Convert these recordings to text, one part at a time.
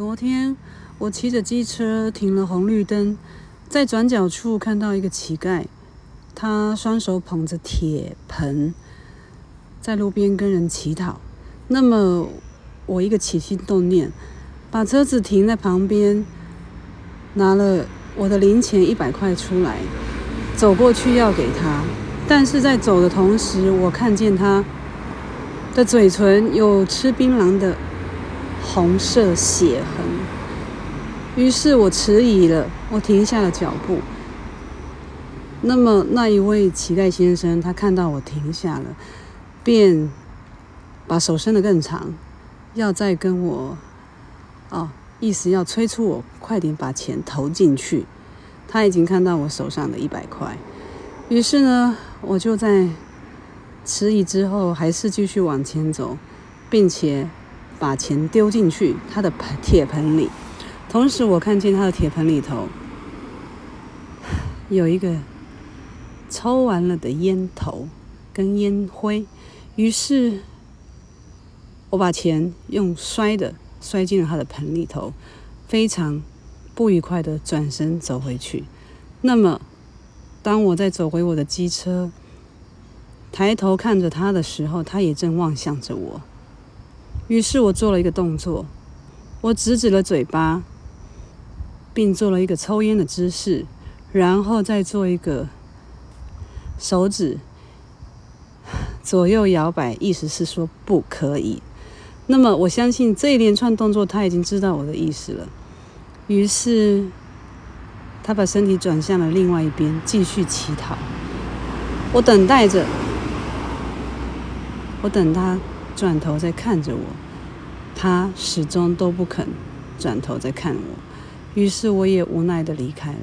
昨天我骑着机车停了红绿灯，在转角处看到一个乞丐，他双手捧着铁盆，在路边跟人乞讨。那么我一个起心动念，把车子停在旁边，拿了我的零钱一百块出来，走过去要给他。但是在走的同时，我看见他的嘴唇有吃槟榔的。红色血痕。于是我迟疑了，我停下了脚步。那么那一位乞丐先生，他看到我停下了，便把手伸得更长，要再跟我，哦，意思要催促我快点把钱投进去。他已经看到我手上的一百块，于是呢，我就在迟疑之后，还是继续往前走，并且。把钱丢进去他的盆铁盆里，同时我看见他的铁盆里头有一个抽完了的烟头跟烟灰，于是我把钱用摔的摔进了他的盆里头，非常不愉快的转身走回去。那么，当我在走回我的机车，抬头看着他的时候，他也正望向着我。于是我做了一个动作，我指指了嘴巴，并做了一个抽烟的姿势，然后再做一个手指左右摇摆，意思是说不可以。那么我相信这一连串动作他已经知道我的意思了。于是他把身体转向了另外一边，继续乞讨。我等待着，我等他。转头在看着我，他始终都不肯转头再看我，于是我也无奈的离开了。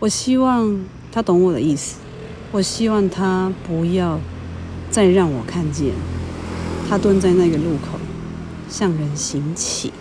我希望他懂我的意思，我希望他不要再让我看见他蹲在那个路口向人行乞。